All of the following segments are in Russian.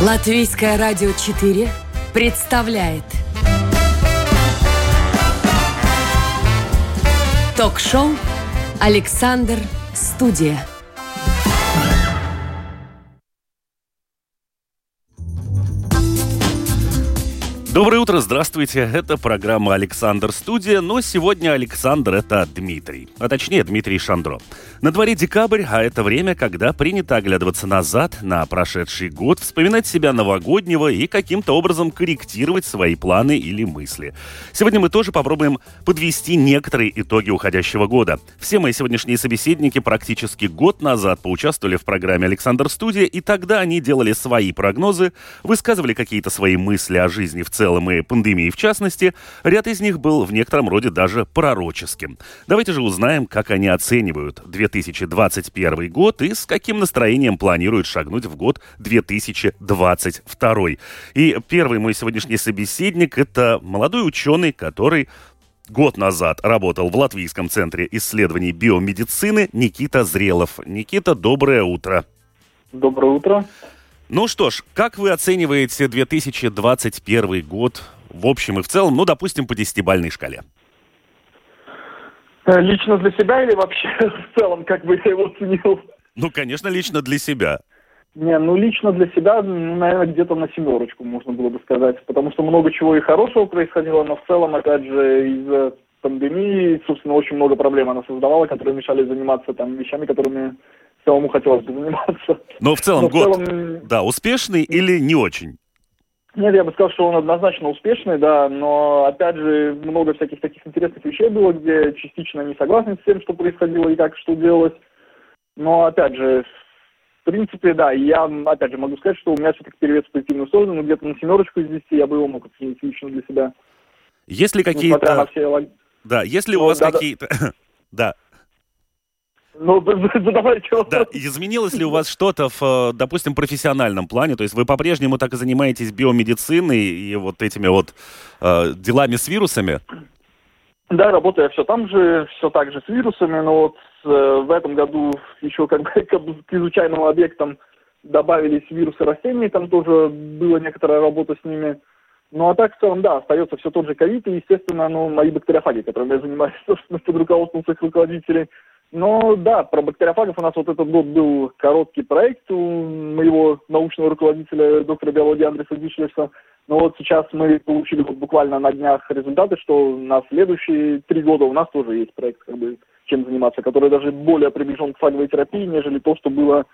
Латвийское радио 4 представляет Ток-шоу «Александр Студия». Доброе утро, здравствуйте. Это программа «Александр Студия», но сегодня Александр — это Дмитрий, а точнее Дмитрий Шандро. На дворе декабрь, а это время, когда принято оглядываться назад на прошедший год, вспоминать себя новогоднего и каким-то образом корректировать свои планы или мысли. Сегодня мы тоже попробуем подвести некоторые итоги уходящего года. Все мои сегодняшние собеседники практически год назад поучаствовали в программе «Александр Студия», и тогда они делали свои прогнозы, высказывали какие-то свои мысли о жизни в целом, целом и пандемии в частности, ряд из них был в некотором роде даже пророческим. Давайте же узнаем, как они оценивают 2021 год и с каким настроением планируют шагнуть в год 2022. И первый мой сегодняшний собеседник – это молодой ученый, который год назад работал в Латвийском центре исследований биомедицины Никита Зрелов. Никита, доброе утро. Доброе утро. Ну что ж, как вы оцениваете 2021 год в общем и в целом, ну, допустим, по десятибальной шкале? Э, лично для себя или вообще в целом, как бы я его оценил? Ну, конечно, лично для себя. Не, ну лично для себя, ну, наверное, где-то на семерочку можно было бы сказать, потому что много чего и хорошего происходило, но в целом, опять же, из-за пандемии, собственно, очень много проблем она создавала, которые мешали заниматься там вещами, которыми самому хотелось бы заниматься. Но в целом Но год, в целом... да, успешный или не очень? Нет, я бы сказал, что он однозначно успешный, да, но, опять же, много всяких таких интересных вещей было, где частично не согласен с тем, что происходило и как что делалось. Но, опять же, в принципе, да, я, опять же, могу сказать, что у меня все-таки перевес в позитивную сторону, но где-то на семерочку из десяти я бы его мог оценить лично для себя. Есть ли какие-то... Все... Да, если у вас да, какие-то... Да, ну, задавайте Да, изменилось ли у вас что-то в, э, допустим, профессиональном плане? То есть вы по-прежнему так и занимаетесь биомедициной и вот этими вот э, делами с вирусами? Да, работаю я все там же, все так же с вирусами, но вот э, в этом году еще как бы к изучаемым объектам добавились вирусы растений, там тоже была некоторая работа с ними. Ну а так в целом, да, остается все тот же ковид и, естественно, ну, мои бактериофаги, которыми я занимаюсь, собственно, под руководством своих руководителей – ну да, про бактериофагов у нас вот этот год был короткий проект у моего научного руководителя, доктора биологии Андреса Дишлевса. Но вот сейчас мы получили вот буквально на днях результаты, что на следующие три года у нас тоже есть проект, как бы, чем заниматься, который даже более приближен к фаговой терапии, нежели то, что было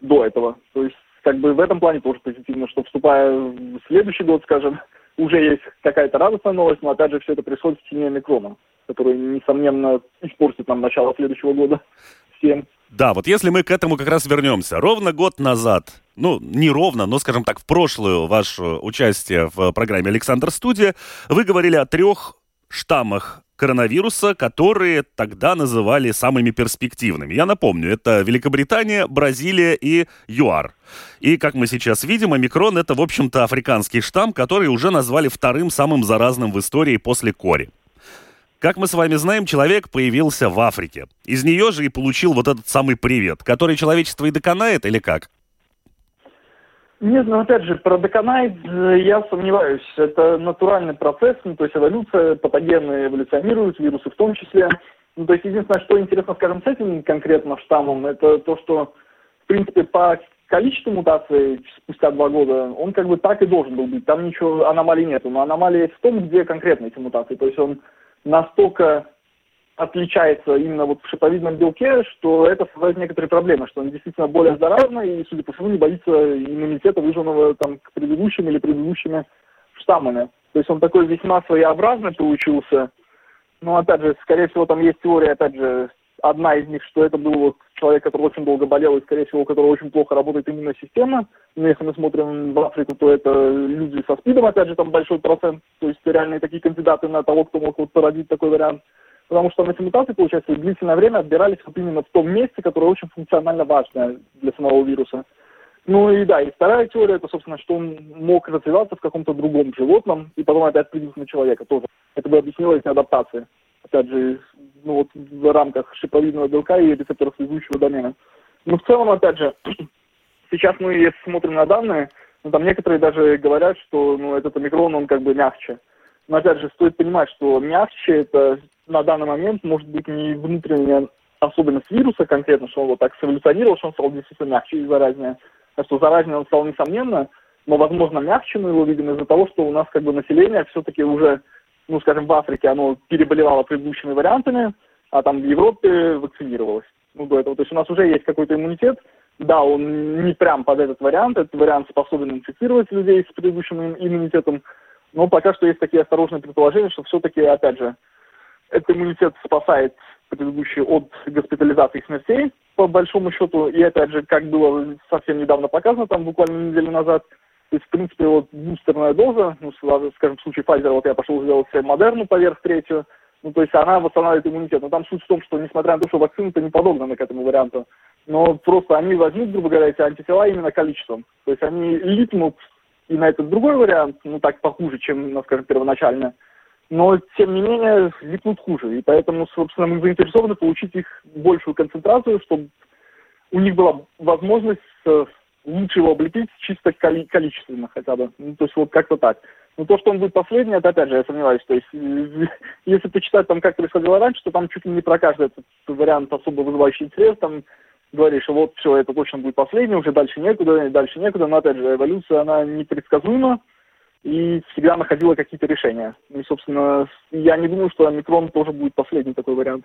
до этого. То есть, как бы в этом плане тоже позитивно, что вступая в следующий год, скажем, уже есть какая-то радостная новость, но опять же все это происходит в тени омикрона который, несомненно, испортит нам начало следующего года всем. Да, вот если мы к этому как раз вернемся. Ровно год назад, ну, не ровно, но, скажем так, в прошлое ваше участие в программе «Александр Студия», вы говорили о трех штаммах коронавируса, которые тогда называли самыми перспективными. Я напомню, это Великобритания, Бразилия и ЮАР. И, как мы сейчас видим, омикрон — это, в общем-то, африканский штамм, который уже назвали вторым самым заразным в истории после кори. Как мы с вами знаем, человек появился в Африке. Из нее же и получил вот этот самый привет, который человечество и доконает, или как? Нет, ну опять же, про доконает я сомневаюсь. Это натуральный процесс, ну, то есть эволюция, патогены эволюционируют, вирусы в том числе. Ну, то есть единственное, что интересно, скажем, с этим конкретно штаммом, это то, что, в принципе, по количеству мутаций спустя два года, он как бы так и должен был быть. Там ничего, аномалий нету. Но аномалия в том, где конкретно эти мутации. То есть он настолько отличается именно вот в шиповидном белке, что это создает некоторые проблемы, что он действительно более заразный и, судя по всему, не боится иммунитета, вызванного там к предыдущим или предыдущими штаммами. То есть он такой весьма своеобразный получился. Но, опять же, скорее всего, там есть теория, опять же, одна из них, что это был вот человек, который очень долго болел, и, скорее всего, у которого очень плохо работает иммунная система. Но если мы смотрим в Африку, то это люди со СПИДом, опять же, там большой процент. То есть реальные такие кандидаты на того, кто мог вот породить такой вариант. Потому что на эти мутации, получается, длительное время отбирались вот именно в том месте, которое очень функционально важное для самого вируса. Ну и да, и вторая теория, это, собственно, что он мог развиваться в каком-то другом животном, и потом опять прийти на человека тоже. Это бы объяснило их адаптации опять же, ну, вот в рамках шиповидного белка и рецепторов связующего домена. Но в целом, опять же, сейчас мы, если смотрим на данные, Ну, там некоторые даже говорят, что ну, этот омикрон, он как бы мягче. Но опять же, стоит понимать, что мягче это на данный момент может быть не внутренняя особенность вируса конкретно, что он вот так эволюционировал, что он стал действительно мягче и заразнее. А что заразнее он стал несомненно, но, возможно, мягче мы его видим из-за того, что у нас как бы население все-таки уже, ну, скажем, в Африке оно переболевало предыдущими вариантами, а там в Европе вакцинировалось. Ну, до этого. То есть у нас уже есть какой-то иммунитет. Да, он не прям под этот вариант. Этот вариант способен инфицировать людей с предыдущим иммунитетом. Но пока что есть такие осторожные предположения, что все-таки, опять же, этот иммунитет спасает предыдущий от госпитализации и смертей, по большому счету. И опять же, как было совсем недавно показано, там буквально неделю назад, то есть, в принципе, вот бустерная доза, ну, скажем, в случае Pfizer, вот я пошел сделать себе модерну поверх третью, ну, то есть она восстанавливает иммунитет. Но там суть в том, что, несмотря на то, что вакцины-то не подогнаны к этому варианту, но просто они возьмут, грубо говоря, эти антитела именно количеством. То есть они липнут и на этот другой вариант, ну, так похуже, чем, ну, скажем, первоначально, но, тем не менее, липнут хуже. И поэтому, собственно, мы заинтересованы получить их большую концентрацию, чтобы у них была возможность э, лучше его облепить чисто коли- количественно хотя бы. Ну, то есть вот как-то так. Но то, что он будет последний, это опять же, я сомневаюсь. То есть, если почитать там, как происходило раньше, то там чуть ли не про каждый этот вариант особо вызывающий интерес, там говоришь, вот все, это точно будет последний, уже дальше некуда, дальше некуда. Но опять же, эволюция, она непредсказуема и всегда находила какие-то решения. И, собственно, я не думаю, что омикрон тоже будет последний такой вариант.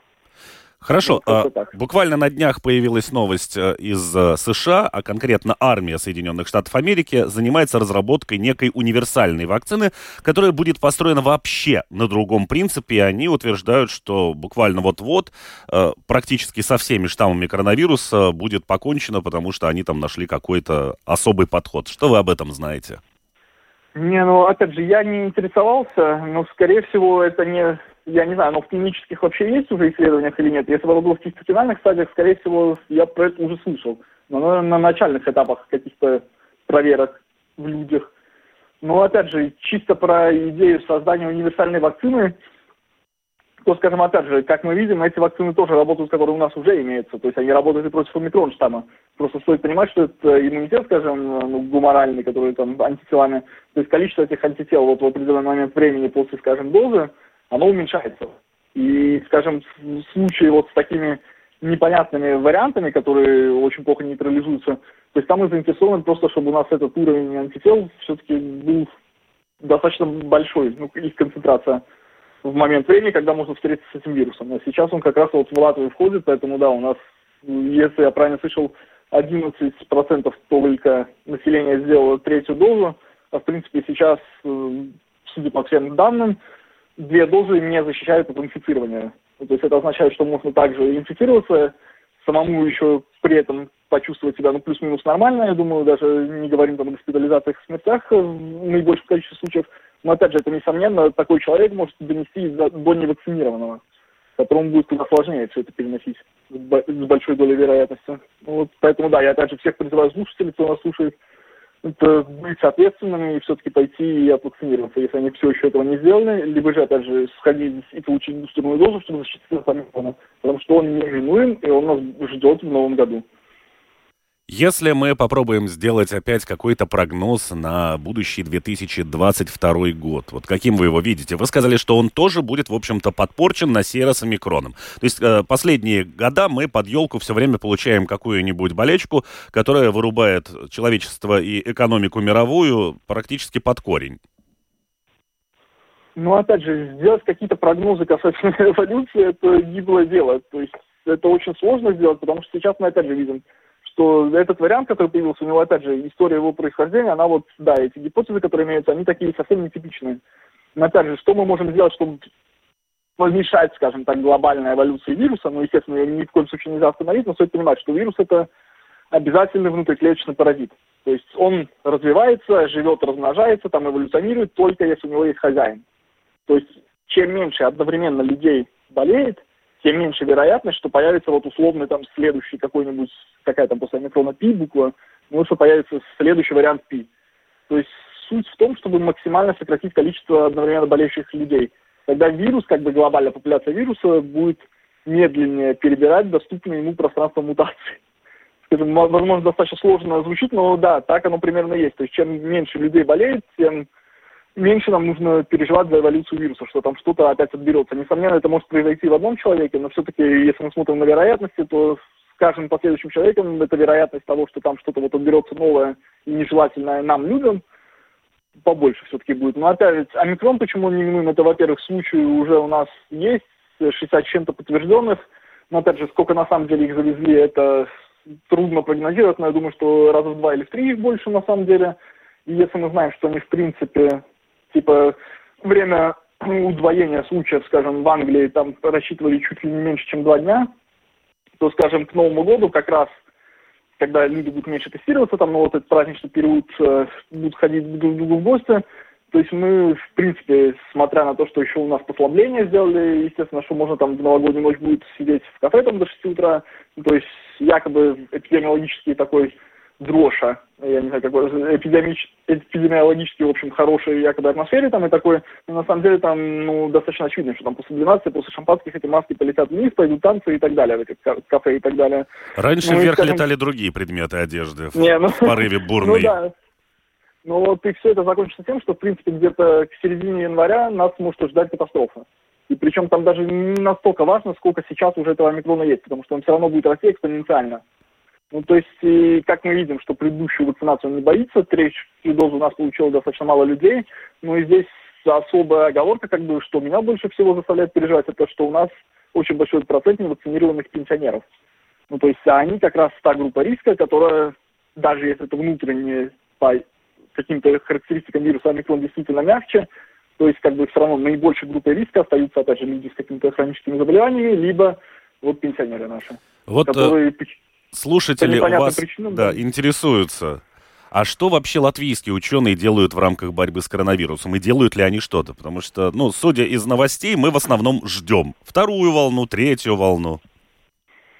Хорошо. Ну, а, буквально на днях появилась новость э, из э, США, а конкретно армия Соединенных Штатов Америки занимается разработкой некой универсальной вакцины, которая будет построена вообще на другом принципе. И они утверждают, что буквально вот-вот э, практически со всеми штаммами коронавируса будет покончено, потому что они там нашли какой-то особый подход. Что вы об этом знаете? Не, ну, опять же, я не интересовался, но, скорее всего, это не я не знаю, но в клинических вообще есть уже исследованиях или нет. Если это было в чисто финальных стадиях, скорее всего, я про это уже слышал. Но на, на начальных этапах каких-то проверок в людях. Но опять же, чисто про идею создания универсальной вакцины, то, скажем, опять же, как мы видим, эти вакцины тоже работают, которые у нас уже имеются. То есть они работают и против омикрон штамма. Просто стоит понимать, что это иммунитет, скажем, ну, гуморальный, который там антителами, то есть количество этих антител вот в определенный момент времени после, скажем, дозы, оно уменьшается. И, скажем, в случае вот с такими непонятными вариантами, которые очень плохо нейтрализуются, то есть там мы заинтересованы просто, чтобы у нас этот уровень антител все-таки был достаточно большой, ну, их концентрация в момент времени, когда можно встретиться с этим вирусом. А сейчас он как раз вот в Латвию входит, поэтому да, у нас, если я правильно слышал, 11% только населения сделало третью дозу, а в принципе сейчас, э, судя по всем данным, две дозы не защищают от инфицирования. То есть это означает, что можно также инфицироваться, самому еще при этом почувствовать себя, ну, плюс-минус нормально, я думаю, даже не говорим там о госпитализациях и смертях в наибольшем количестве случаев. Но, опять же, это, несомненно, такой человек может донести до, невакцинированного, которому будет куда сложнее все это переносить с большой долей вероятности. Вот, поэтому, да, я, опять же, всех призываю слушателей, кто нас слушает, быть ответственными и все-таки пойти и отвакцинироваться, если они все еще этого не сделали, либо же, опять же, сходить и получить бустерную дозу, чтобы защититься от омикрона, потому что он неминуем, и он нас ждет в новом году. Если мы попробуем сделать опять какой-то прогноз на будущий 2022 год, вот каким вы его видите? Вы сказали, что он тоже будет, в общем-то, подпорчен на сей раз омикроном. То есть э, последние года мы под елку все время получаем какую-нибудь болечку, которая вырубает человечество и экономику мировую практически под корень. Ну, опять же, сделать какие-то прогнозы касательно эволюции, это гиблое дело. То есть это очень сложно сделать, потому что сейчас мы опять же видим что этот вариант, который появился, у него, опять же, история его происхождения, она вот, да, эти гипотезы, которые имеются, они такие совсем нетипичные. Но, опять же, что мы можем сделать, чтобы помешать, скажем так, глобальной эволюции вируса, ну, естественно, ее ни в коем случае нельзя остановить, но стоит понимать, что вирус – это обязательный внутриклеточный паразит. То есть он развивается, живет, размножается, там эволюционирует только если у него есть хозяин. То есть чем меньше одновременно людей болеет, тем меньше вероятность, что появится вот условный там следующий какой-нибудь, какая там после омикрона пи буква, ну, что появится следующий вариант пи. То есть суть в том, чтобы максимально сократить количество одновременно болеющих людей. Тогда вирус, как бы глобальная популяция вируса, будет медленнее перебирать доступное ему пространство мутаций. скажем, возможно, достаточно сложно звучит, но да, так оно примерно есть. То есть чем меньше людей болеет, тем меньше нам нужно переживать за эволюцию вируса, что там что-то опять отберется. Несомненно, это может произойти в одном человеке, но все-таки, если мы смотрим на вероятности, то с каждым последующим человеком эта вероятность того, что там что-то вот отберется новое и нежелательное нам, людям, побольше все-таки будет. Но опять, омикрон почему не минуем? Это, во-первых, случаи уже у нас есть, 60 чем-то подтвержденных, но опять же, сколько на самом деле их завезли, это трудно прогнозировать, но я думаю, что раза в два или в три их больше на самом деле. И если мы знаем, что они в принципе типа время удвоения случаев, скажем, в Англии там рассчитывали чуть ли не меньше, чем два дня, то, скажем, к Новому году как раз, когда люди будут меньше тестироваться, там, ну, вот этот праздничный период э, будут ходить друг к другу в гости, то есть мы, в принципе, смотря на то, что еще у нас послабление сделали, естественно, что можно там в новогоднюю ночь будет сидеть в кафе там до 6 утра, то есть якобы эпидемиологический такой дрожа, я не знаю, какой эпидемич, эпидемиологически, в общем, хорошей якобы атмосфере там и такой, но на самом деле там, ну, достаточно очевидно, что там после 12, после шампанских эти маски полетят вниз, пойдут танцы и так далее в этих кафе и так далее. Раньше ну, вверх скажем... летали другие предметы одежды не, ну, в порыве бурной. Ну да, ну вот и все это закончится тем, что, в принципе, где-то к середине января нас может ждать катастрофа. И причем там даже не настолько важно, сколько сейчас уже этого микрона есть, потому что он все равно будет расти экспоненциально. Ну, то есть, и, как мы видим, что предыдущую вакцинацию он не боится, третью дозу у нас получило достаточно мало людей, ну и здесь особая оговорка, как бы, что меня больше всего заставляет переживать, это что у нас очень большой процент невакцинированных пенсионеров. Ну, то есть, они как раз та группа риска, которая, даже если это внутренне по каким-то характеристикам вируса омикрон действительно мягче, то есть, как бы, все равно наибольшей группой риска остаются, опять же, люди с какими-то хроническими заболеваниями, либо вот пенсионеры наши, вот, которые слушатели вас причинам, да, да. интересуются. А что вообще латвийские ученые делают в рамках борьбы с коронавирусом? И делают ли они что-то? Потому что, ну, судя из новостей, мы в основном ждем вторую волну, третью волну.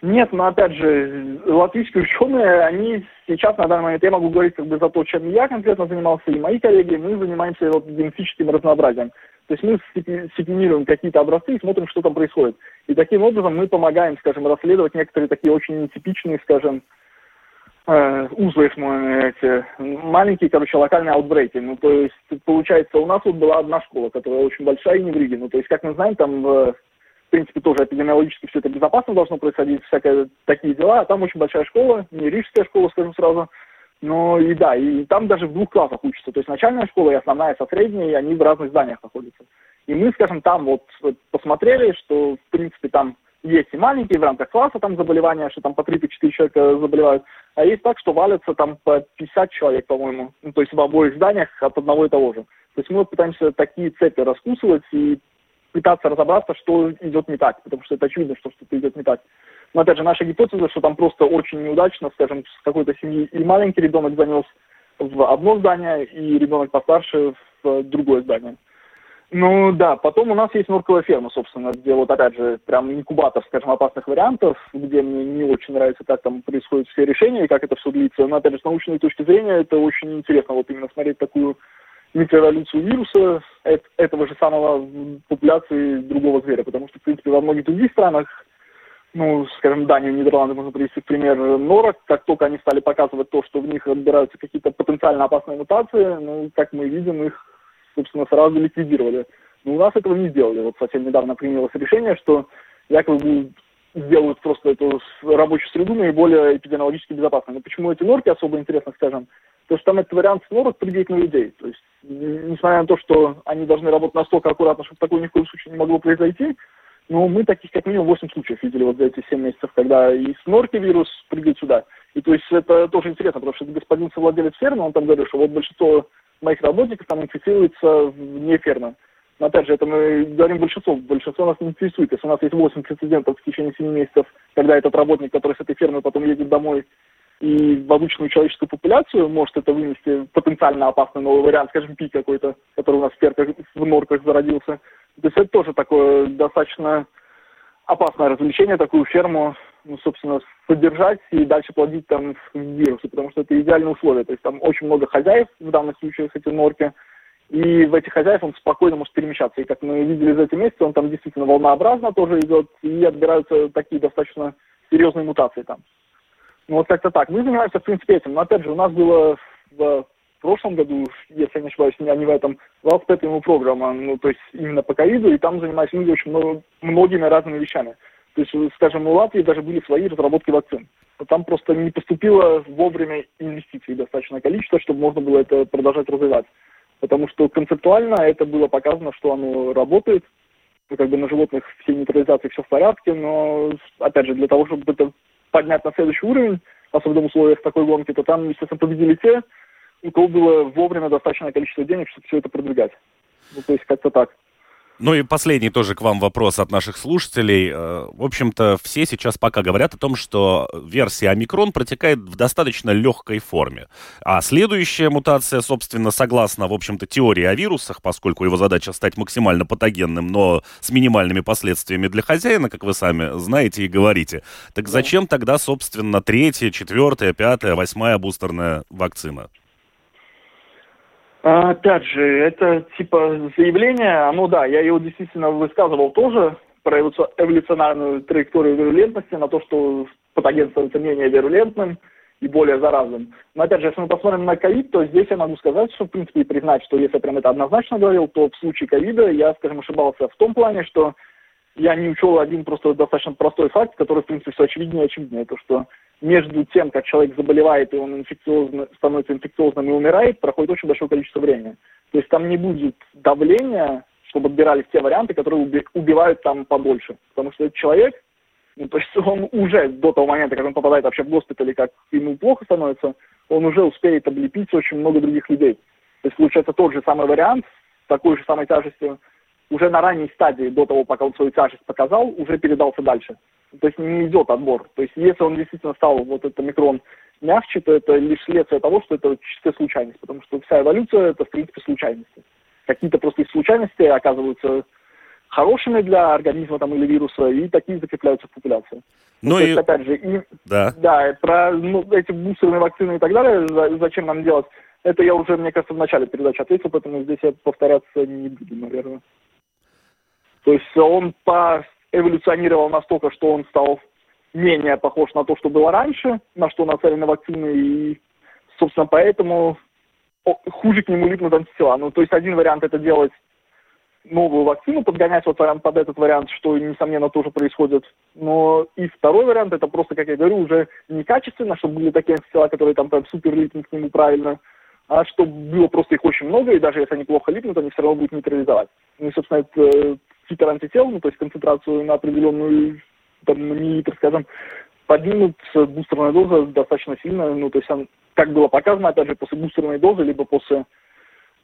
Нет, но опять же, латвийские ученые, они сейчас на данный момент, я могу говорить как бы за то, чем я конкретно занимался, и мои коллеги, мы занимаемся вот генетическим разнообразием. То есть мы секвенируем какие-то образцы и смотрим, что там происходит. И таким образом мы помогаем, скажем, расследовать некоторые такие очень нетипичные, скажем, э, узлы, эти маленькие, короче, локальные аутбрейки. Ну, то есть, получается, у нас вот была одна школа, которая очень большая и не в Риге. Ну, то есть, как мы знаем, там, в принципе, тоже эпидемиологически все это безопасно должно происходить, всякие такие дела. А там очень большая школа, не рижская школа, скажем сразу. Но и да, и там даже в двух классах учатся. То есть начальная школа и основная со средней, они в разных зданиях находятся. И мы, скажем, там вот посмотрели, что, в принципе, там есть и маленькие в рамках класса там заболевания, что там по 3-4 человека заболевают, а есть так, что валятся там по 50 человек, по-моему, ну, то есть в обоих зданиях от одного и того же. То есть мы пытаемся такие цепи раскусывать и пытаться разобраться, что идет не так, потому что это очевидно, что что-то идет не так. Но опять же, наша гипотеза, что там просто очень неудачно, скажем, с какой-то семьи и маленький ребенок занес в одно здание, и ребенок постарше в другое здание. Ну да, потом у нас есть норковая ферма, собственно, где вот опять же прям инкубатор, скажем, опасных вариантов, где мне не очень нравится, как там происходят все решения и как это все длится. Но опять же, с научной точки зрения это очень интересно вот именно смотреть такую микроэволюцию вируса этого же самого популяции другого зверя, потому что, в принципе, во многих других странах ну, скажем, Данию, Нидерланды можно привести пример норок, как только они стали показывать то, что в них отбираются какие-то потенциально опасные мутации, ну, как мы видим, их, собственно, сразу ликвидировали. Но у нас этого не сделали. Вот совсем недавно принялось решение, что якобы сделают просто эту рабочую среду наиболее эпидемиологически безопасной. Но почему эти норки особо интересны, скажем? Потому что там этот вариант с норок прыгает на людей. То есть, несмотря на то, что они должны работать настолько аккуратно, чтобы такое ни в коем случае не могло произойти, ну, мы таких как минимум 8 случаев видели вот за эти 7 месяцев, когда и с норки вирус прыгает сюда. И то есть это тоже интересно, потому что господин совладелец фермы, он там говорил, что вот большинство моих работников там инфицируется вне фермы. Но опять же, это мы говорим большинство. Большинство нас не интересует. Если у нас есть 8 прецедентов в течение 7 месяцев, когда этот работник, который с этой фермы потом едет домой и в обычную человеческую популяцию может это вынести потенциально опасный новый вариант, скажем, пик какой-то, который у нас в, перках, в норках зародился. То есть это тоже такое достаточно опасное развлечение, такую ферму, ну, собственно, содержать и дальше плодить там вирусы, потому что это идеальные условия. То есть там очень много хозяев, в данных случаях эти норки, и в этих хозяев он спокойно может перемещаться. И как мы видели за эти месяцы, он там действительно волнообразно тоже идет, и отбираются такие достаточно серьезные мутации там. Ну, вот как-то так. Мы занимаемся, в принципе, этим. Но, опять же, у нас было в прошлом году, если я не ошибаюсь, а не в этом, велосипедная программа, ну, то есть именно по ковиду, и там занимались люди очень много, многими разными вещами. То есть, скажем, у Латвии даже были свои разработки вакцин. Но там просто не поступило вовремя инвестиций достаточное количество, чтобы можно было это продолжать развивать. Потому что концептуально это было показано, что оно работает, ну, как бы на животных все нейтрализации все в порядке, но, опять же, для того, чтобы это поднять на следующий уровень, особенно в условиях такой гонки, то там, естественно, победили те, у кого было вовремя достаточное количество денег, чтобы все это продвигать. Ну, то есть как-то так. Ну и последний тоже к вам вопрос от наших слушателей. Э, в общем-то, все сейчас пока говорят о том, что версия омикрон протекает в достаточно легкой форме. А следующая мутация, собственно, согласно, в общем-то, теории о вирусах, поскольку его задача стать максимально патогенным, но с минимальными последствиями для хозяина, как вы сами знаете и говорите. Так зачем тогда, собственно, третья, четвертая, пятая, восьмая бустерная вакцина? А, опять же, это типа заявление, ну да, я его действительно высказывал тоже про эволюционарную траекторию вирулентности, на то, что патоген становится менее вирулентным и более заразным. Но опять же, если мы посмотрим на ковид, то здесь я могу сказать, что в принципе признать, что если я прям это однозначно говорил, то в случае ковида я, скажем, ошибался в том плане, что я не учел один просто достаточно простой факт, который, в принципе, все очевиднее и очевиднее, то что между тем, как человек заболевает, и он инфекциозно, становится инфекциозным и умирает, проходит очень большое количество времени. То есть там не будет давления, чтобы отбирались те варианты, которые убивают там подольше. Потому что этот человек, ну, то есть он уже до того момента, как он попадает вообще в госпиталь, как ему плохо становится, он уже успеет облепить очень много других людей. То есть получается тот же самый вариант, с такой же самой тяжестью, уже на ранней стадии, до того, пока он свою тяжесть показал, уже передался дальше то есть не идет отбор. То есть если он действительно стал вот этот микрон мягче, то это лишь следствие того, что это чистая случайность, потому что вся эволюция это в принципе случайности. Какие-то просто из случайности оказываются хорошими для организма там, или вируса, и такие закрепляются в популяции. Ну, и... есть, опять же, и, да. да, про ну, эти бустерные вакцины и так далее, зачем нам делать, это я уже, мне кажется, в начале передачи ответил, поэтому здесь я повторяться не буду, наверное. То есть он эволюционировал настолько, что он стал менее похож на то, что было раньше, на что нацелены вакцины, и, собственно, поэтому хуже к нему липнут антитела. Ну, то есть один вариант это делать новую вакцину, подгонять вот вариант под этот вариант, что, несомненно, тоже происходит. Но и второй вариант, это просто, как я говорю, уже некачественно, чтобы были такие антитела, которые там прям супер липнут к нему правильно, а чтобы было просто их очень много, и даже если они плохо липнут, они все равно будут нейтрализовать. Ну и, собственно, это титр антител, ну, то есть концентрацию на определенную, там, миллилитр, скажем, поднимут бустерная доза достаточно сильно, ну, то есть он, как было показано, опять же, после бустерной дозы, либо после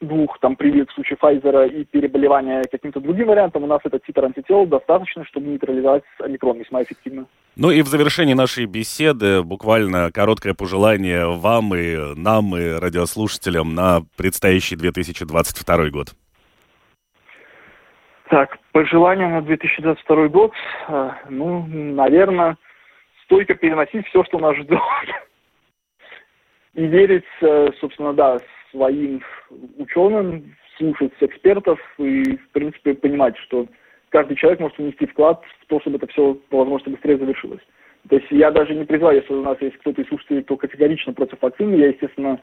двух там прививок в случае Pfizer и переболевания каким-то другим вариантом, у нас этот титр антител достаточно, чтобы нейтрализовать омикрон весьма эффективно. Ну и в завершении нашей беседы буквально короткое пожелание вам и нам, и радиослушателям на предстоящий 2022 год. Так, пожелания на 2022 год, э, ну, наверное, стойко переносить все, что нас ждет. И верить, э, собственно, да, своим ученым, слушать экспертов и, в принципе, понимать, что каждый человек может внести вклад в то, чтобы это все по возможности быстрее завершилось. То есть я даже не призываю, если у нас есть кто-то из слушателей, кто категорично против вакцины, я, естественно,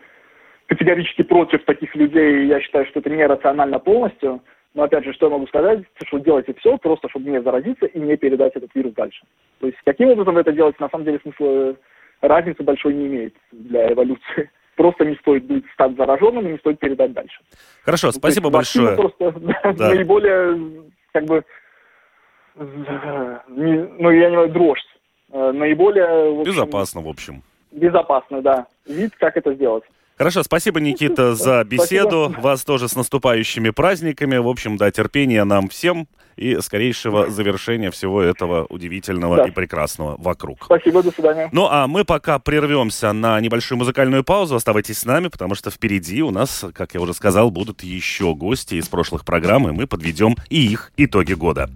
категорически против таких людей, я считаю, что это нерационально полностью, но опять же, что я могу сказать, что делайте все просто, чтобы не заразиться и не передать этот вирус дальше. То есть каким образом это делаете, на самом деле смысла э, разницы большой не имеет для эволюции. Просто не стоит быть стать зараженным и не стоит передать дальше. Хорошо, спасибо есть, большое. Просто да. наиболее, как бы, не, ну я не знаю, дрожь. Э, наиболее... В общем, безопасно, в общем. Безопасно, да. Вид, как это сделать. Хорошо, спасибо, Никита, за беседу. Спасибо. Вас тоже с наступающими праздниками. В общем, да, терпения нам всем и скорейшего завершения всего этого удивительного да. и прекрасного вокруг. Спасибо, до свидания. Ну, а мы пока прервемся на небольшую музыкальную паузу. Оставайтесь с нами, потому что впереди у нас, как я уже сказал, будут еще гости из прошлых программ, и мы подведем и их итоги года.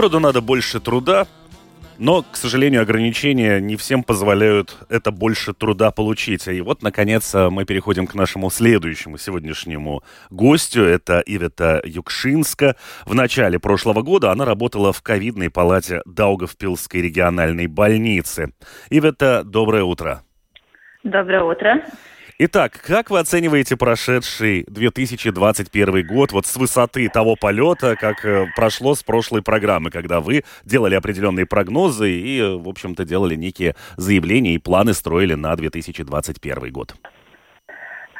Городу надо больше труда, но, к сожалению, ограничения не всем позволяют это больше труда получить. И вот, наконец, мы переходим к нашему следующему сегодняшнему гостю. Это Ивета Юкшинска. В начале прошлого года она работала в ковидной палате Даугавпилской региональной больницы. Ивета, доброе утро. Доброе утро. Итак, как вы оцениваете прошедший 2021 год вот с высоты того полета, как э, прошло с прошлой программы, когда вы делали определенные прогнозы и, в общем-то, делали некие заявления и планы строили на 2021 год?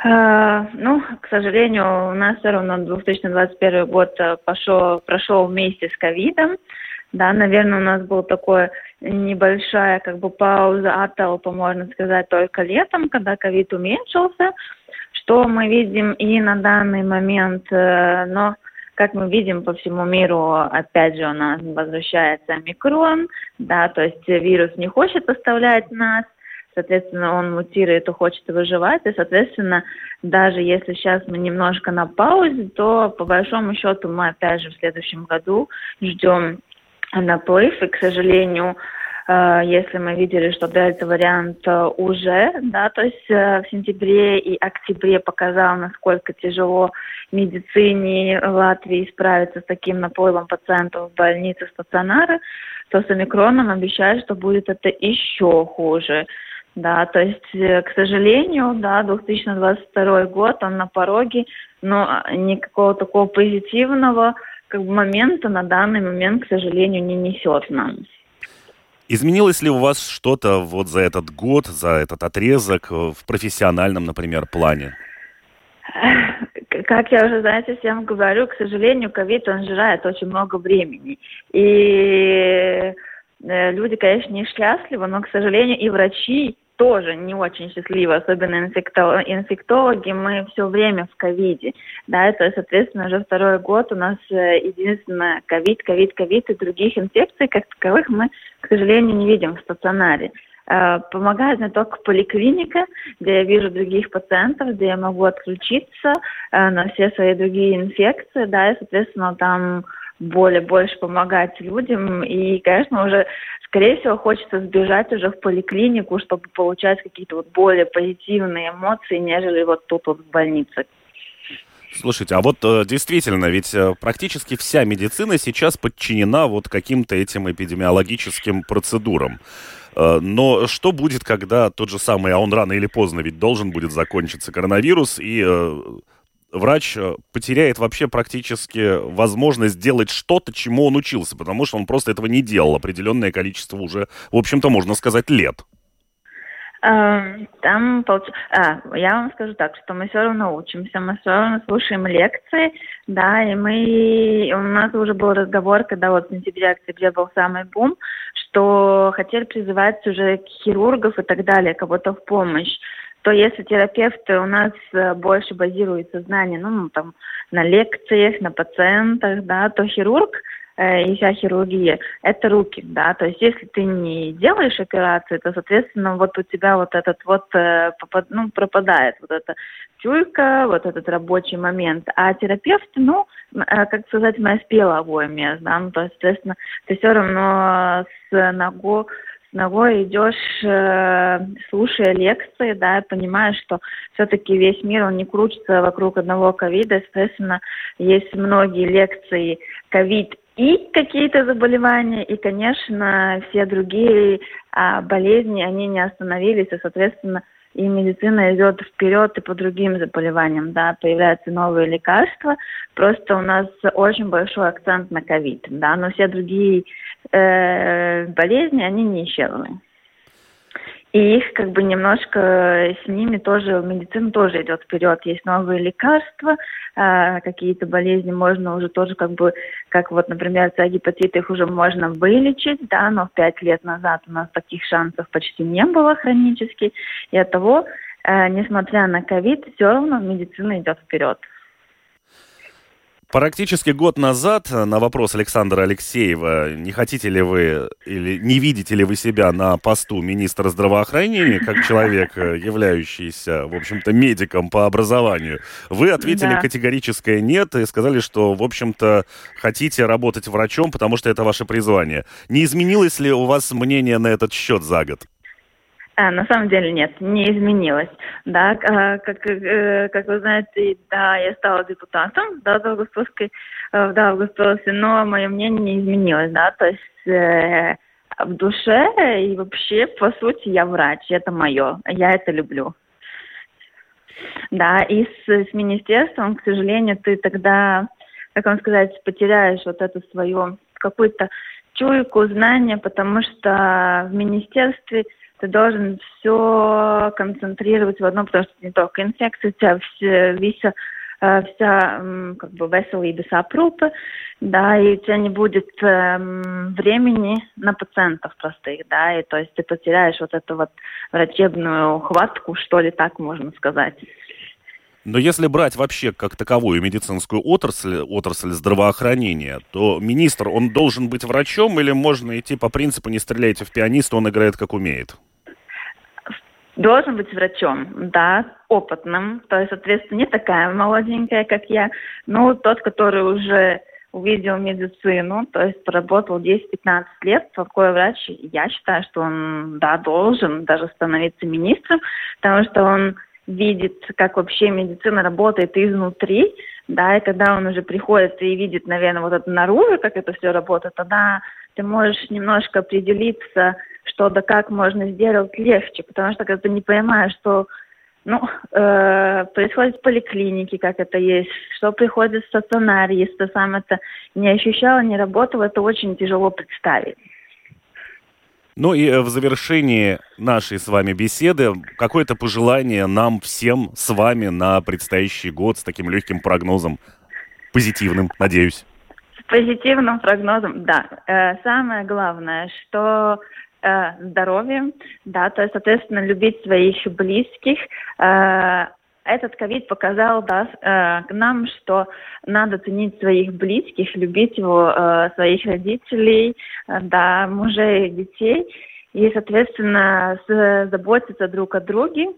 Uh, ну, к сожалению, у нас все равно 2021 год э, пошел, прошел вместе с ковидом. Да, наверное, у нас был такой небольшая как бы пауза от толпы, можно сказать, только летом, когда ковид уменьшился, что мы видим и на данный момент, э, но как мы видим по всему миру, опять же у нас возвращается микрон, да, то есть вирус не хочет оставлять нас, соответственно, он мутирует и хочет выживать, и, соответственно, даже если сейчас мы немножко на паузе, то, по большому счету, мы опять же в следующем году ждем наплыв, и, к сожалению, э, если мы видели, что дельта-вариант э, уже, да, то есть э, в сентябре и октябре показал, насколько тяжело медицине Латвии справиться с таким наплывом пациентов в больницы, стационары, то с омикроном обещают, что будет это еще хуже. Да, то есть, к сожалению, да, 2022 год, он на пороге, но никакого такого позитивного как бы момента на данный момент, к сожалению, не несет нам. Изменилось ли у вас что-то вот за этот год, за этот отрезок в профессиональном, например, плане? Как я уже, знаете, всем говорю, к сожалению, ковид, он жирает очень много времени. И э, люди, конечно, не счастливы, но, к сожалению, и врачи, тоже не очень счастливы, особенно инфектологи, мы все время в ковиде, да, это, соответственно, уже второй год у нас э, единственное ковид, ковид, ковид, и других инфекций, как таковых, мы, к сожалению, не видим в стационаре. Э, помогает мне только поликлиника, где я вижу других пациентов, где я могу отключиться э, на все свои другие инфекции, да, и, соответственно, там более больше помогать людям. И, конечно, уже, скорее всего, хочется сбежать уже в поликлинику, чтобы получать какие-то вот более позитивные эмоции, нежели вот тут вот в больнице. Слушайте, а вот э, действительно, ведь э, практически вся медицина сейчас подчинена вот каким-то этим эпидемиологическим процедурам. Э, но что будет, когда тот же самый, а он рано или поздно ведь должен будет закончиться коронавирус, и врач э, потеряет вообще практически возможность делать что-то, чему он учился, потому что он просто этого не делал определенное количество уже, в общем-то, можно сказать, лет. Эм, там, а, я вам скажу так, что мы все равно учимся, мы все равно слушаем лекции, да, и мы, у нас уже был разговор, когда вот в сентябре-октябре был самый бум, что хотели призывать уже хирургов и так далее, кого-то в помощь то если терапевты у нас э, больше базируется знание, ну, там, на лекциях, на пациентах, да, то хирург э, и вся хирургия – это руки, да, то есть если ты не делаешь операции, то, соответственно, вот у тебя вот этот вот, э, ну, пропадает вот эта чуйка, вот этот рабочий момент, а терапевт, ну, как сказать, мы спеловое место, да, ну, то есть, соответственно, ты все равно с ногой ногой идешь, э, слушая лекции, да, понимаешь, что все-таки весь мир, он не крутится вокруг одного ковида, соответственно, есть многие лекции ковид и какие-то заболевания, и, конечно, все другие а, болезни, они не остановились, и, соответственно, и медицина идет вперед и по другим заболеваниям, да, появляются новые лекарства. Просто у нас очень большой акцент на ковид, да, но все другие э, болезни, они не исчезли. И их как бы немножко с ними тоже, медицина тоже идет вперед. Есть новые лекарства, э, какие-то болезни можно уже тоже как бы, как вот, например, гепатит, их уже можно вылечить, да, но пять лет назад у нас таких шансов почти не было хронически. И от того, э, несмотря на ковид, все равно медицина идет вперед. Практически год назад на вопрос Александра Алексеева, не хотите ли вы или не видите ли вы себя на посту министра здравоохранения, как человек, э, являющийся, в общем-то, медиком по образованию, вы ответили да. категорическое нет и сказали, что, в общем-то, хотите работать врачом, потому что это ваше призвание. Не изменилось ли у вас мнение на этот счет за год? А, на самом деле нет, не изменилось. Да, а, как, э, как вы знаете, да, я стала депутатом да, Долгостовской, э, в Долгостовсе, но мое мнение не изменилось, да, то есть э, в душе и вообще, по сути, я врач, это мое, я это люблю. Да, и с, с министерством, к сожалению, ты тогда, как вам сказать, потеряешь вот эту свою какую-то чуйку, знание, потому что в министерстве ты должен все концентрировать в одном, потому что не только инфекция, у тебя все, вся, э, вся как бы veselības aprūpe, да, и у тебя не будет эм, времени на пациентов простых, да, и то есть ты потеряешь вот эту вот врачебную хватку, что ли, так можно сказать. Но если брать вообще как таковую медицинскую отрасль, отрасль здравоохранения, то министр, он должен быть врачом или можно идти по принципу «не стреляйте в пианиста, он играет как умеет»? Должен быть врачом, да, опытным, то есть, соответственно, не такая молоденькая, как я, но тот, который уже увидел медицину, то есть поработал 10-15 лет, такой врач, я считаю, что он, да, должен даже становиться министром, потому что он видит, как вообще медицина работает изнутри, да, и когда он уже приходит и видит, наверное, вот это наружу, как это все работает, тогда ты можешь немножко определиться, что да как можно сделать легче, потому что когда ты не понимаешь, что ну, э, происходит в поликлинике, как это есть, что приходит в стационар, если ты сам это не ощущал, не работал, это очень тяжело представить. Ну и э, в завершении нашей с вами беседы какое-то пожелание нам всем с вами на предстоящий год с таким легким прогнозом, позитивным, надеюсь. С позитивным прогнозом, да. Э, самое главное, что э, здоровьем, да, то есть, соответственно, любить своих близких. Э, этот ковид показал да, э, нам, что надо ценить своих близких, любить его, э, своих родителей, э, да, мужей, детей, и, соответственно, с, заботиться друг о друге,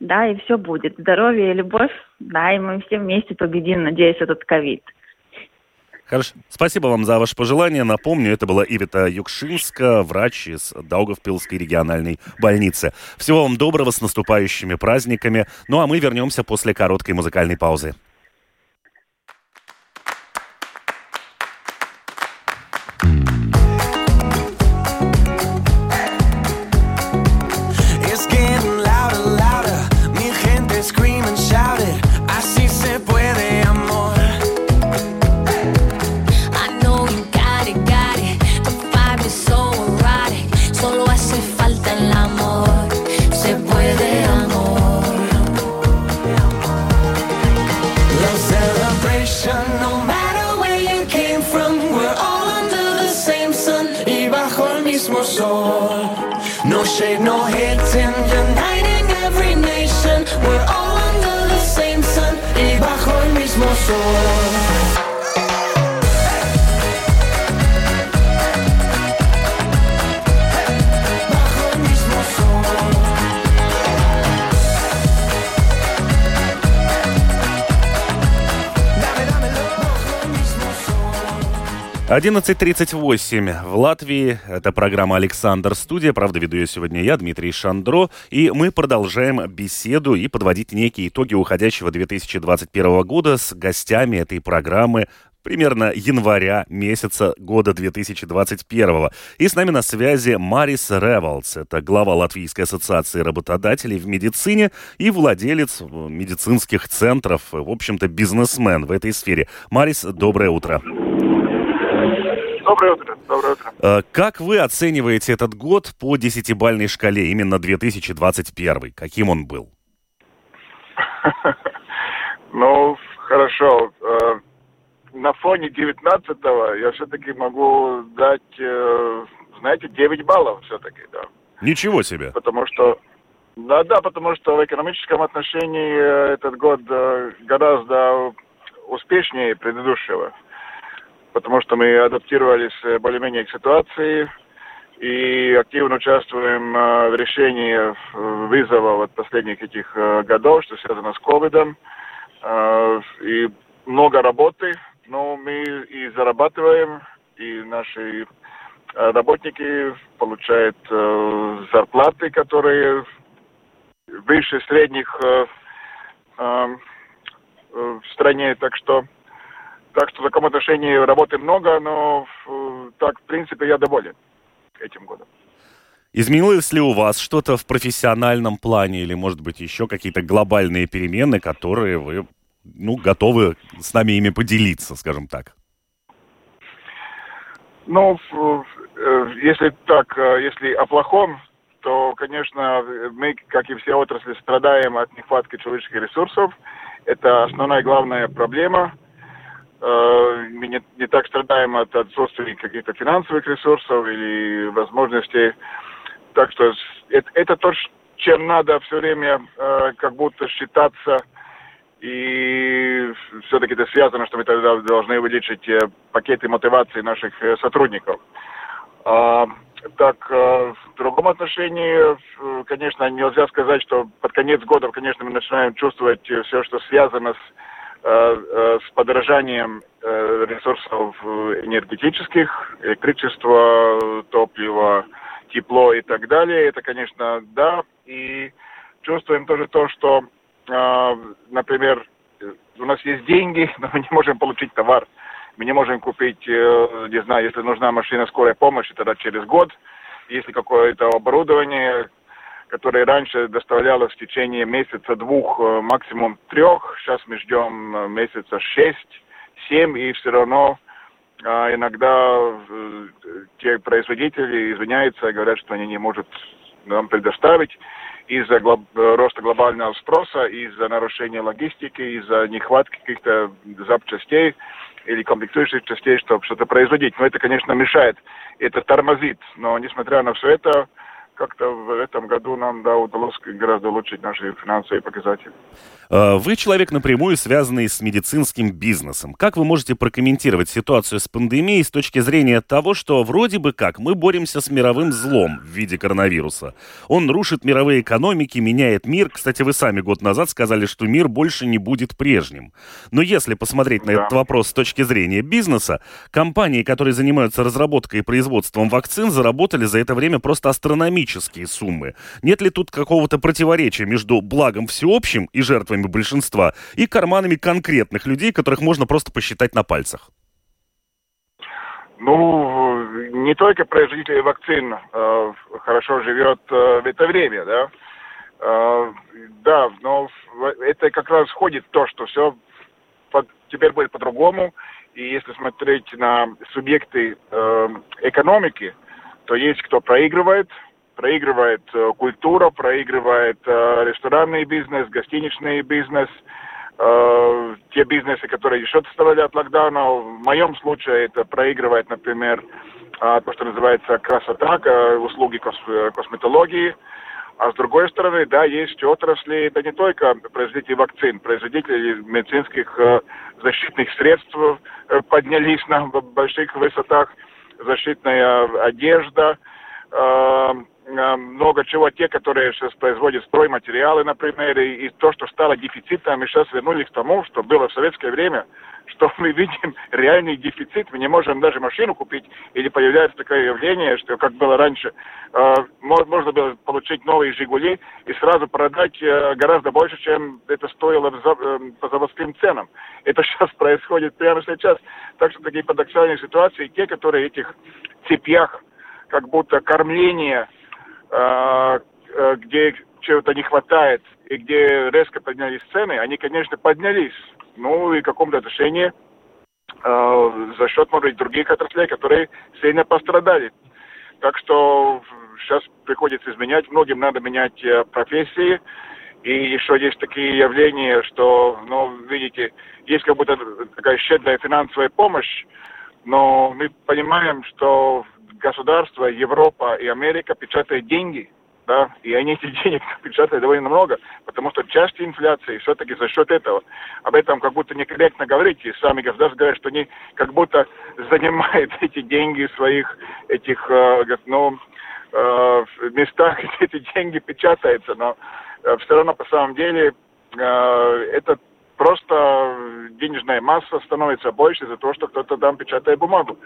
да, и все будет. Здоровье и любовь, да, и мы все вместе победим, надеюсь, этот ковид. Хорошо. Спасибо вам за ваше пожелание. Напомню, это была Ивита Юкшинска, врач из Даугавпилской региональной больницы. Всего вам доброго, с наступающими праздниками. Ну а мы вернемся после короткой музыкальной паузы. shade, no in uniting every nation. We're all under the same sun y bajo el mismo sol. 11.38 в Латвии. Это программа «Александр Студия». Правда, веду ее сегодня я, Дмитрий Шандро. И мы продолжаем беседу и подводить некие итоги уходящего 2021 года с гостями этой программы примерно января месяца года 2021. И с нами на связи Марис Ревелс. Это глава Латвийской ассоциации работодателей в медицине и владелец э, медицинских центров, э, в общем-то, бизнесмен в этой сфере. Марис, доброе утро. Доброе утро. Доброе утро. Э, как вы оцениваете этот год по десятибальной шкале, именно 2021? Каким он был? Ну, хорошо. Э, на фоне 19-го я все-таки могу дать, э, знаете, 9 баллов все-таки, да. Ничего себе. Потому что, да, да, потому что в экономическом отношении этот год гораздо успешнее предыдущего, потому что мы адаптировались э, более-менее к ситуации и активно участвуем э, в решении вызова вот последних этих годов, что связано с ковидом. И много работы, но мы и зарабатываем, и наши работники получают зарплаты, которые выше средних Э, в стране, так что так что в таком отношении работы много, но так, в принципе, я доволен этим годом. Изменилось ли у вас что-то в профессиональном плане или, может быть, еще какие-то глобальные перемены, которые вы ну, готовы с нами ими поделиться, скажем так? Ну, э, если так, э, если о плохом, то, конечно, мы, как и все отрасли, страдаем от нехватки человеческих ресурсов. Это основная главная проблема. Э, мы не, не так страдаем от отсутствия каких-то финансовых ресурсов или возможностей. Так что это, это то, чем надо все время э, как будто считаться. И все-таки это связано, что мы тогда должны увеличить э, пакеты мотивации наших сотрудников. А, так, в другом отношении, конечно, нельзя сказать, что под конец года, конечно, мы начинаем чувствовать все, что связано с, с подорожанием ресурсов энергетических, электричество, топливо, тепло и так далее. Это, конечно, да. И чувствуем тоже то, что, например, у нас есть деньги, но мы не можем получить товар. Мы не можем купить, э, не знаю, если нужна машина скорой помощи, тогда через год. Если какое-то оборудование, которое раньше доставлялось в течение месяца-двух, э, максимум трех, сейчас мы ждем э, месяца шесть, семь, и все равно иногда те производители извиняются и говорят, что они не могут нам предоставить из-за глоб... роста глобального спроса, из-за нарушения логистики, из-за нехватки каких-то запчастей или комплектующих частей, чтобы что-то производить. Но это, конечно, мешает, это тормозит. Но, несмотря на все это, как-то в этом году нам да, удалось гораздо улучшить наши финансовые показатели. А, вы человек напрямую связанный с медицинским бизнесом. Как вы можете прокомментировать ситуацию с пандемией с точки зрения того, что вроде бы как мы боремся с мировым злом в виде коронавируса? Он рушит мировые экономики, меняет мир. Кстати, вы сами год назад сказали, что мир больше не будет прежним. Но если посмотреть на да. этот вопрос с точки зрения бизнеса, компании, которые занимаются разработкой и производством вакцин, заработали за это время просто астрономические суммы. Нет ли тут какого-то противоречия между благом всеобщим и жертвами большинства и карманами конкретных людей, которых можно просто посчитать на пальцах? Ну, не только производители вакцин э, хорошо живет э, в это время, да. Э, да, но это как раз входит в то, что все под, теперь будет по-другому. И если смотреть на субъекты э, экономики, то есть кто проигрывает, проигрывает э, культура, проигрывает э, ресторанный бизнес, гостиничный бизнес, э, те бизнесы, которые еще страдали от локдауна. В моем случае это проигрывает, например, то, что называется красота, услуги кос- косметологии. А с другой стороны, да, есть отрасли, это не только производители вакцин, производители медицинских защитных средств поднялись на больших высотах, защитная одежда, много чего, те, которые сейчас производят стройматериалы, например, и, и то, что стало дефицитом, мы сейчас вернулись к тому, что было в советское время, что мы видим реальный дефицит, мы не можем даже машину купить, или появляется такое явление, что как было раньше, э, можно было получить новые «Жигули» и сразу продать э, гораздо больше, чем это стоило э, по заводским ценам. Это сейчас происходит прямо сейчас. Так что такие парадоксальные ситуации, те, которые этих цепях как будто кормление где чего-то не хватает и где резко поднялись цены, они, конечно, поднялись. Ну и в каком-то отношении э, за счет, может быть, других отраслей, которые сильно пострадали. Так что сейчас приходится изменять, многим надо менять э, профессии. И еще есть такие явления, что, ну, видите, есть как будто такая щедрая финансовая помощь, но мы понимаем, что государства, Европа и Америка печатают деньги, да, и они эти денег печатают довольно много, потому что часть инфляции все-таки за счет этого. Об этом как будто некорректно говорить, и сами государства говорят, что они как будто занимают эти деньги своих этих, э, ну, э, местах, где эти деньги печатаются, но э, все равно по самом деле это просто денежная масса становится больше из-за того, что кто-то там печатает бумагу.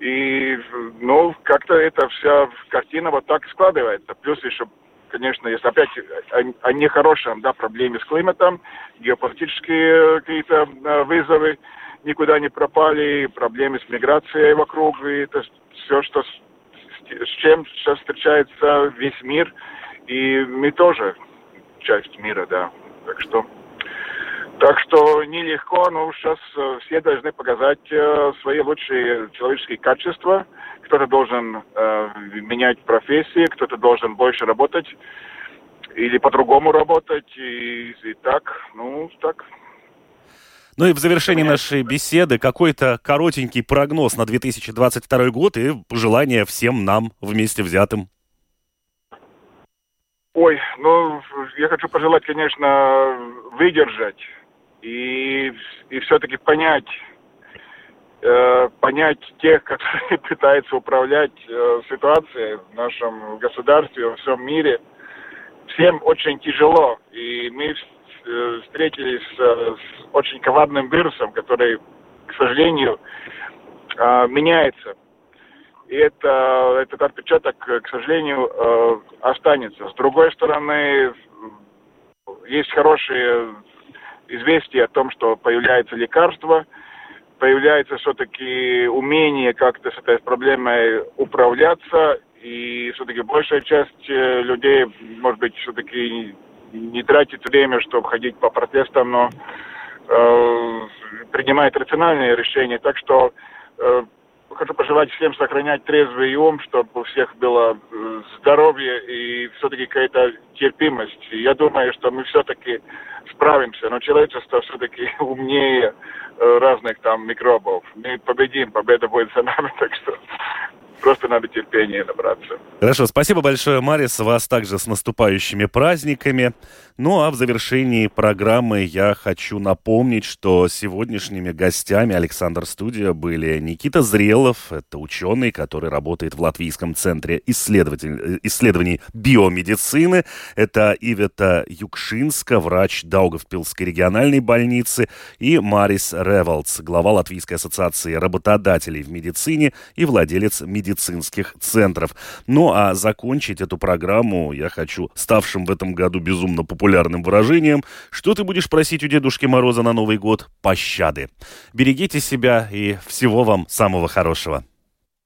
И, ну, как-то эта вся картина вот так складывается. Плюс еще, конечно, есть опять о, о нехорошем, да, проблеме с климатом, геополитические какие-то э, вызовы никуда не пропали, проблемы с миграцией вокруг, и это все, что с, с чем сейчас встречается весь мир, и мы тоже часть мира, да. Так что так что нелегко, но сейчас э, все должны показать э, свои лучшие человеческие качества. Кто-то должен э, менять профессии, кто-то должен больше работать или по-другому работать. И, и так, ну, так. Ну и в завершении нашей беседы какой-то коротенький прогноз на 2022 год и пожелания всем нам вместе взятым. Ой, ну, я хочу пожелать, конечно, выдержать и, и все-таки понять, э, понять тех, которые пытаются управлять э, ситуацией в нашем государстве, во всем мире. Всем очень тяжело, и мы э, встретились с, с очень коварным вирусом, который, к сожалению, э, меняется. И это, этот отпечаток, к сожалению, э, останется. С другой стороны, есть хорошие известие о том, что появляется лекарство, появляется все-таки умение как-то с этой проблемой управляться, и все-таки большая часть э, людей, может быть, все-таки не тратит время, чтобы ходить по протестам, но э, принимает рациональные решения. Так что э, хочу пожелать всем сохранять трезвый ум, чтобы у всех было здоровье и все-таки какая-то терпимость. И я думаю, что мы все-таки справимся, но человечество все-таки умнее э, разных там микробов. Мы победим, победа будет за нами, так что Просто надо терпения набраться. Хорошо, спасибо большое, Марис. Вас также с наступающими праздниками. Ну а в завершении программы я хочу напомнить, что сегодняшними гостями Александр Студия были Никита Зрелов, это ученый, который работает в Латвийском центре исследований биомедицины. Это Ивета Юкшинска, врач Даугавпилской региональной больницы, и Марис Ревалдс, глава Латвийской ассоциации работодателей в медицине и владелец медицины медицинских центров. Ну а закончить эту программу я хочу ставшим в этом году безумно популярным выражением «Что ты будешь просить у Дедушки Мороза на Новый год? Пощады». Берегите себя и всего вам самого хорошего.